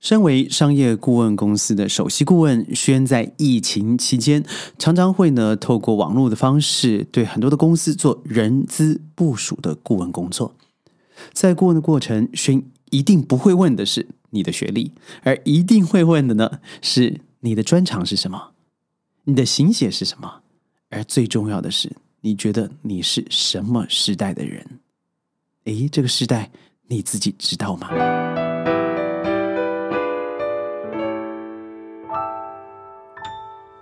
身为商业顾问公司的首席顾问，轩在疫情期间常常会呢透过网络的方式，对很多的公司做人资部署的顾问工作。在顾问的过程，轩一定不会问的是你的学历，而一定会问的呢是你的专长是什么，你的形写是什么，而最重要的是，你觉得你是什么时代的人？诶，这个时代你自己知道吗？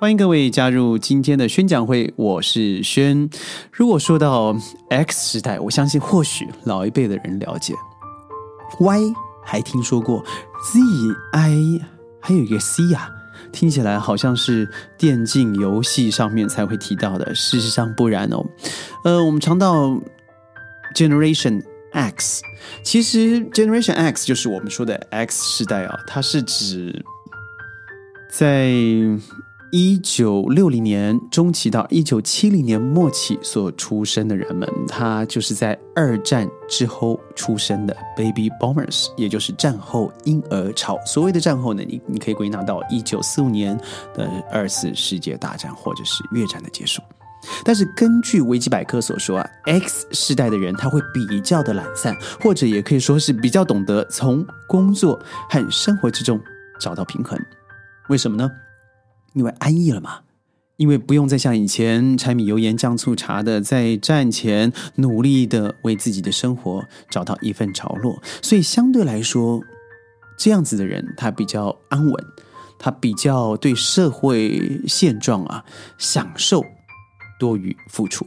欢迎各位加入今天的宣讲会，我是轩。如果说到 X 时代，我相信或许老一辈的人了解，Y 还听说过，Z、I 还有一个 C 呀，听起来好像是电竞游戏上面才会提到的，事实上不然哦。呃，我们常到 Generation X，其实 Generation X 就是我们说的 X 时代啊，它是指在。一九六零年中期到一九七零年末期所出生的人们，他就是在二战之后出生的 baby boomers，也就是战后婴儿潮。所谓的战后呢，你你可以归纳到一九四五年的二次世界大战或者是越战的结束。但是根据维基百科所说啊，X 世代的人他会比较的懒散，或者也可以说是比较懂得从工作和生活之中找到平衡。为什么呢？因为安逸了嘛，因为不用再像以前柴米油盐酱醋茶的在战前努力的为自己的生活找到一份着落，所以相对来说，这样子的人他比较安稳，他比较对社会现状啊享受多于付出，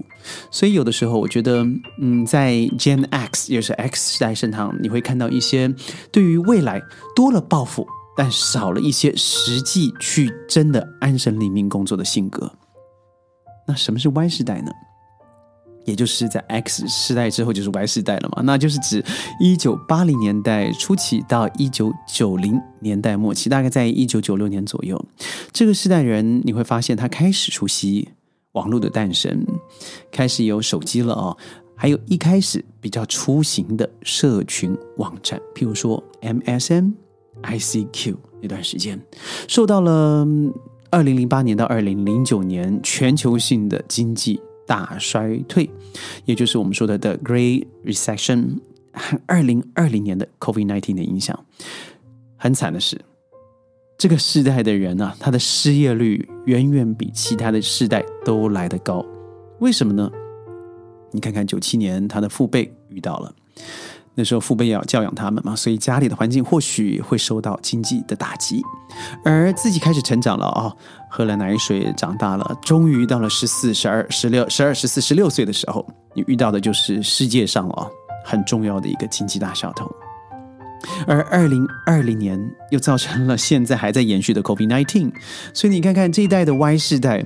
所以有的时候我觉得，嗯，在 Gen X 也是 X 时代身上，你会看到一些对于未来多了抱负。但少了一些实际去真的安身立命工作的性格。那什么是 Y 世代呢？也就是在 X 世代之后就是 Y 世代了嘛？那就是指一九八零年代初期到一九九零年代末期，大概在一九九六年左右，这个世代人你会发现他开始熟悉网络的诞生，开始有手机了哦，还有一开始比较出行的社群网站，譬如说 MSN。ICQ 那段时间，受到了二零零八年到二零零九年全球性的经济大衰退，也就是我们说的 The Great Recession 二零二零年的 Covid nineteen 的影响。很惨的是，这个世代的人啊，他的失业率远远比其他的世代都来得高。为什么呢？你看看九七年他的父辈遇到了。那时候父辈要教养他们嘛，所以家里的环境或许会受到经济的打击，而自己开始成长了啊，喝了奶水长大了，终于到了十四、十二、十六、十二、十四、十六岁的时候，你遇到的就是世界上啊很重要的一个经济大小头，而二零二零年又造成了现在还在延续的 COVID nineteen，所以你看看这一代的 Y 世代。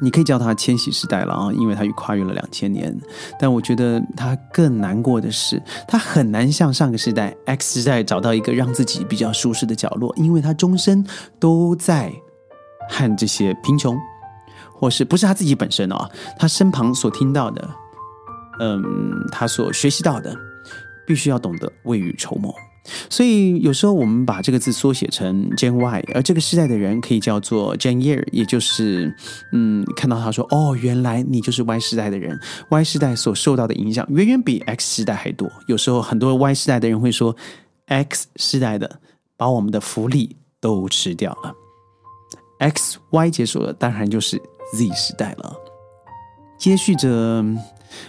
你可以叫它千禧时代了啊，因为它跨越了两千年。但我觉得它更难过的是，它很难像上个时代 X 时代找到一个让自己比较舒适的角落，因为他终身都在和这些贫穷，或是不是他自己本身哦，他身旁所听到的，嗯，他所学习到的，必须要懂得未雨绸缪。所以有时候我们把这个字缩写成 Gen Y，而这个时代的人可以叫做 Gen Year，也就是嗯，看到他说哦，原来你就是 Y 时代的人，Y 时代所受到的影响远远比 X 时代还多。有时候很多 Y 时代的人会说，X 时代的把我们的福利都吃掉了，X Y 结束了，当然就是 Z 时代了，接续着。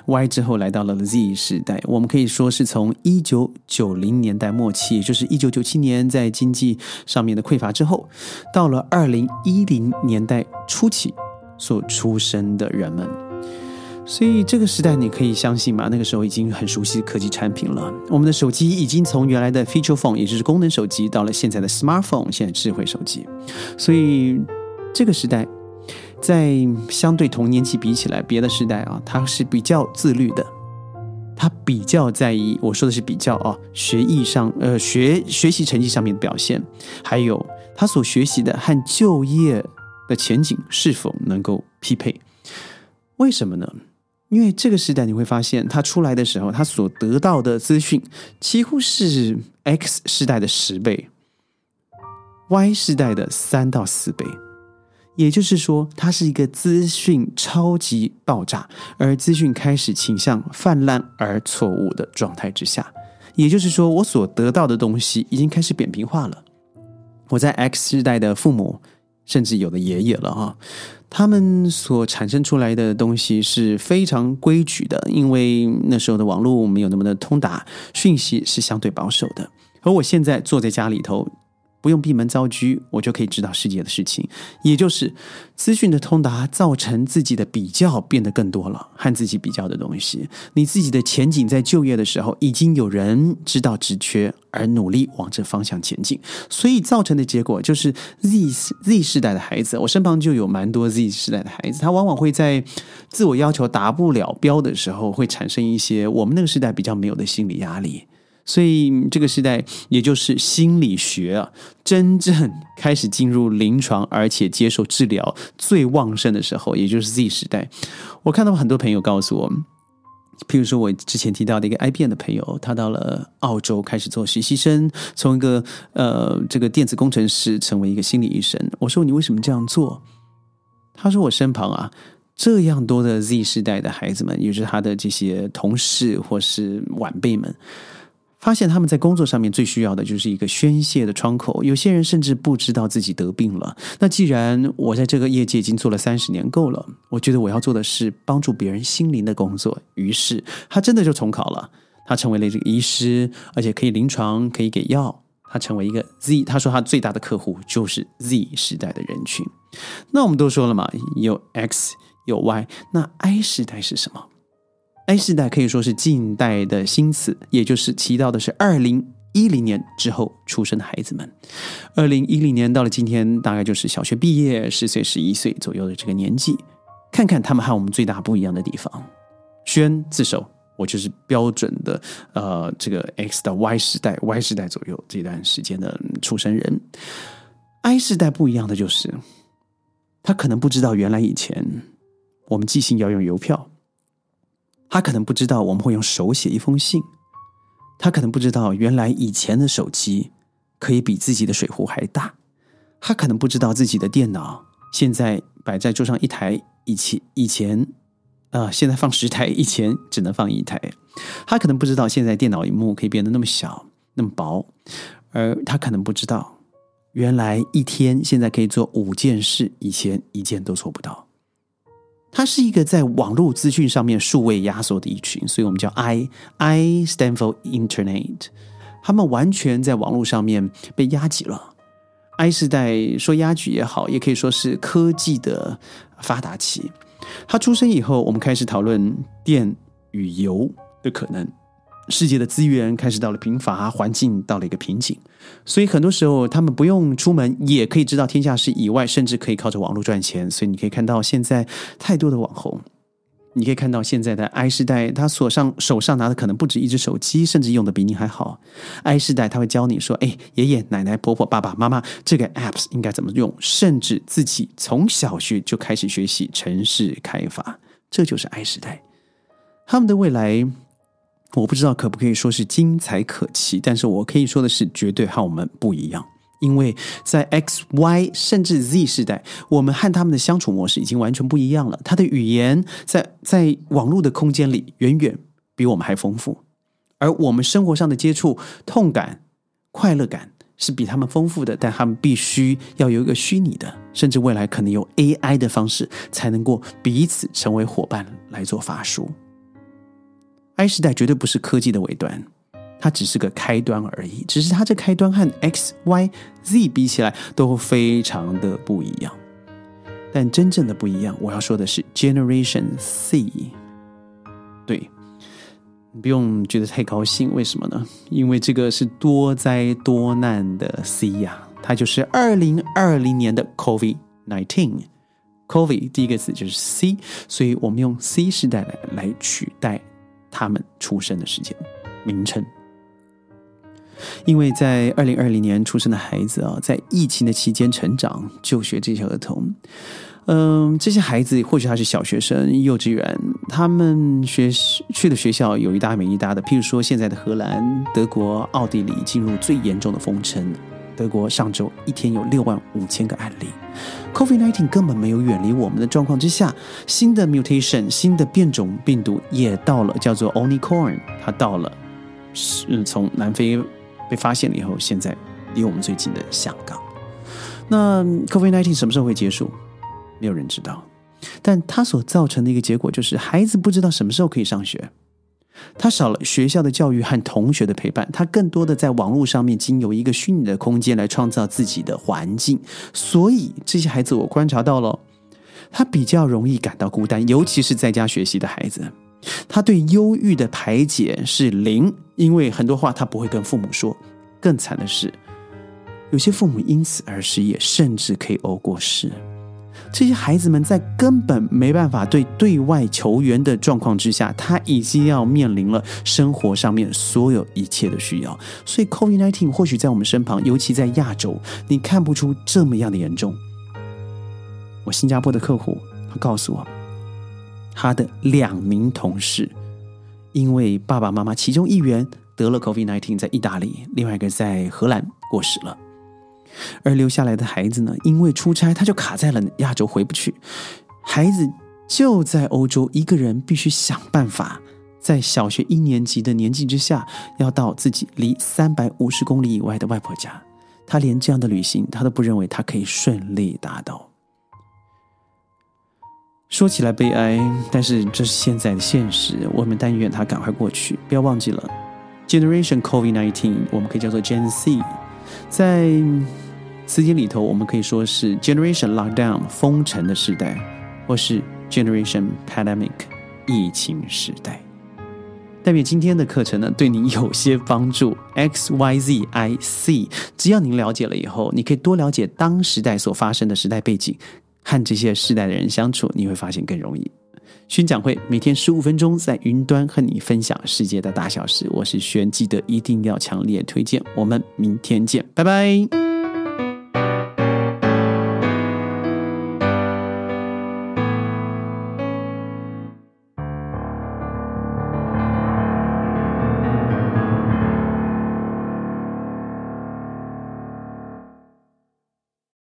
Y 之后来到了 Z 时代，我们可以说是从一九九零年代末期，也就是一九九七年在经济上面的匮乏之后，到了二零一零年代初期所出生的人们。所以这个时代你可以相信吗？那个时候已经很熟悉科技产品了。我们的手机已经从原来的 Feature Phone，也就是功能手机，到了现在的 Smartphone，现在智慧手机。所以这个时代。在相对同年纪比起来，别的时代啊，他是比较自律的，他比较在意。我说的是比较啊，学艺上，呃，学学习成绩上面的表现，还有他所学习的和就业的前景是否能够匹配？为什么呢？因为这个时代你会发现，他出来的时候，他所得到的资讯几乎是 X 时代的十倍。Y 世代的三到四倍。也就是说，它是一个资讯超级爆炸，而资讯开始倾向泛滥而错误的状态之下。也就是说，我所得到的东西已经开始扁平化了。我在 X 世代的父母，甚至有的爷爷了哈，他们所产生出来的东西是非常规矩的，因为那时候的网络没有那么的通达，讯息是相对保守的。而我现在坐在家里头。不用闭门造车，我就可以知道世界的事情。也就是资讯的通达，造成自己的比较变得更多了，和自己比较的东西。你自己的前景在就业的时候，已经有人知道职缺，而努力往这方向前进。所以造成的结果就是 Z Z 世代的孩子，我身旁就有蛮多 Z 世代的孩子，他往往会在自我要求达不了标的时候，会产生一些我们那个时代比较没有的心理压力。所以这个时代，也就是心理学啊，真正开始进入临床，而且接受治疗最旺盛的时候，也就是 Z 时代。我看到很多朋友告诉我，譬如说我之前提到的一个 IBM 的朋友，他到了澳洲开始做实习生，从一个呃这个电子工程师成为一个心理医生。我说你为什么这样做？他说我身旁啊这样多的 Z 世代的孩子们，也就是他的这些同事或是晚辈们。发现他们在工作上面最需要的就是一个宣泄的窗口。有些人甚至不知道自己得病了。那既然我在这个业界已经做了三十年够了，我觉得我要做的是帮助别人心灵的工作。于是他真的就重考了，他成为了这个医师，而且可以临床，可以给药。他成为一个 Z，他说他最大的客户就是 Z 时代的人群。那我们都说了嘛，有 X 有 Y，那 I 时代是什么？A 世代可以说是近代的新词，也就是提到的是二零一零年之后出生的孩子们。二零一零年到了今天，大概就是小学毕业十岁、十一岁左右的这个年纪。看看他们和我们最大不一样的地方。宣自首，我就是标准的呃，这个 X 到 Y 时代，Y 时代左右这段时间的出生人。I 世代不一样的就是，他可能不知道原来以前我们寄信要用邮票。他可能不知道我们会用手写一封信，他可能不知道原来以前的手机可以比自己的水壶还大，他可能不知道自己的电脑现在摆在桌上一台，以前以前啊现在放十台，以前只能放一台，他可能不知道现在电脑荧幕可以变得那么小那么薄，而他可能不知道原来一天现在可以做五件事，以前一件都做不到。它是一个在网络资讯上面数位压缩的一群，所以我们叫 I I stand for Internet。他们完全在网络上面被压挤了。I 世代说压挤也好，也可以说是科技的发达期。他出生以后，我们开始讨论电与油的可能。世界的资源开始到了贫乏，环境到了一个瓶颈，所以很多时候他们不用出门也可以知道天下事以外，甚至可以靠着网络赚钱。所以你可以看到现在太多的网红，你可以看到现在的 I 世代，他手上手上拿的可能不止一只手机，甚至用的比你还好。I 世代他会教你说：“哎，爷爷奶奶、婆婆、爸爸妈妈，这个 apps 应该怎么用？”甚至自己从小学就开始学习城市开发，这就是 I 世代，他们的未来。我不知道可不可以说是精彩可期，但是我可以说的是，绝对和我们不一样。因为在 X、Y 甚至 Z 时代，我们和他们的相处模式已经完全不一样了。他的语言在在网络的空间里远远比我们还丰富，而我们生活上的接触、痛感、快乐感是比他们丰富的。但他们必须要有一个虚拟的，甚至未来可能有 AI 的方式，才能够彼此成为伙伴来做法术。I 时代绝对不是科技的尾端，它只是个开端而已。只是它这开端和 X、Y、Z 比起来都非常的不一样。但真正的不一样，我要说的是 Generation C。对，你不用觉得太高兴，为什么呢？因为这个是多灾多难的 C 呀，它就是二零二零年的 COVID nineteen。COVID 第一个词就是 C，所以我们用 C 时代来来取代。他们出生的时间名称，因为在二零二零年出生的孩子啊，在疫情的期间成长就学这些儿童，嗯，这些孩子或许他是小学生、幼稚园，他们学去的学校有一搭没一搭的，譬如说现在的荷兰、德国、奥地利进入最严重的封城。德国上周一天有六万五千个案例，COVID-19 根本没有远离我们的状况之下，新的 mutation 新的变种病毒也到了，叫做 Omicron，它到了，是从南非被发现了以后，现在离我们最近的香港。那 COVID-19 什么时候会结束？没有人知道，但它所造成的一个结果就是，孩子不知道什么时候可以上学。他少了学校的教育和同学的陪伴，他更多的在网络上面经由一个虚拟的空间来创造自己的环境。所以这些孩子，我观察到了，他比较容易感到孤单，尤其是在家学习的孩子，他对忧郁的排解是零，因为很多话他不会跟父母说。更惨的是，有些父母因此而失业，甚至可以熬过世。这些孩子们在根本没办法对对外求援的状况之下，他已经要面临了生活上面所有一切的需要。所以，COVID-19 或许在我们身旁，尤其在亚洲，你看不出这么样的严重。我新加坡的客户，他告诉我，他的两名同事因为爸爸妈妈其中一员得了 COVID-19，在意大利，另外一个在荷兰过世了。而留下来的孩子呢？因为出差，他就卡在了亚洲，回不去。孩子就在欧洲，一个人必须想办法，在小学一年级的年纪之下，要到自己离三百五十公里以外的外婆家。他连这样的旅行，他都不认为他可以顺利达到。说起来悲哀，但是这是现在的现实。我们但愿他赶快过去。不要忘记了，Generation COVID-19，我们可以叫做 Gen Z。在词典里头，我们可以说是 Generation Lockdown 封城的时代，或是 Generation Pandemic 疫情时代。代表今天的课程呢，对你有些帮助。X Y Z I C，只要您了解了以后，你可以多了解当时代所发生的时代背景，和这些时代的人相处，你会发现更容易。宣讲会每天十五分钟，在云端和你分享世界的大小事。我是轩，记得一定要强烈推荐。我们明天见，拜拜。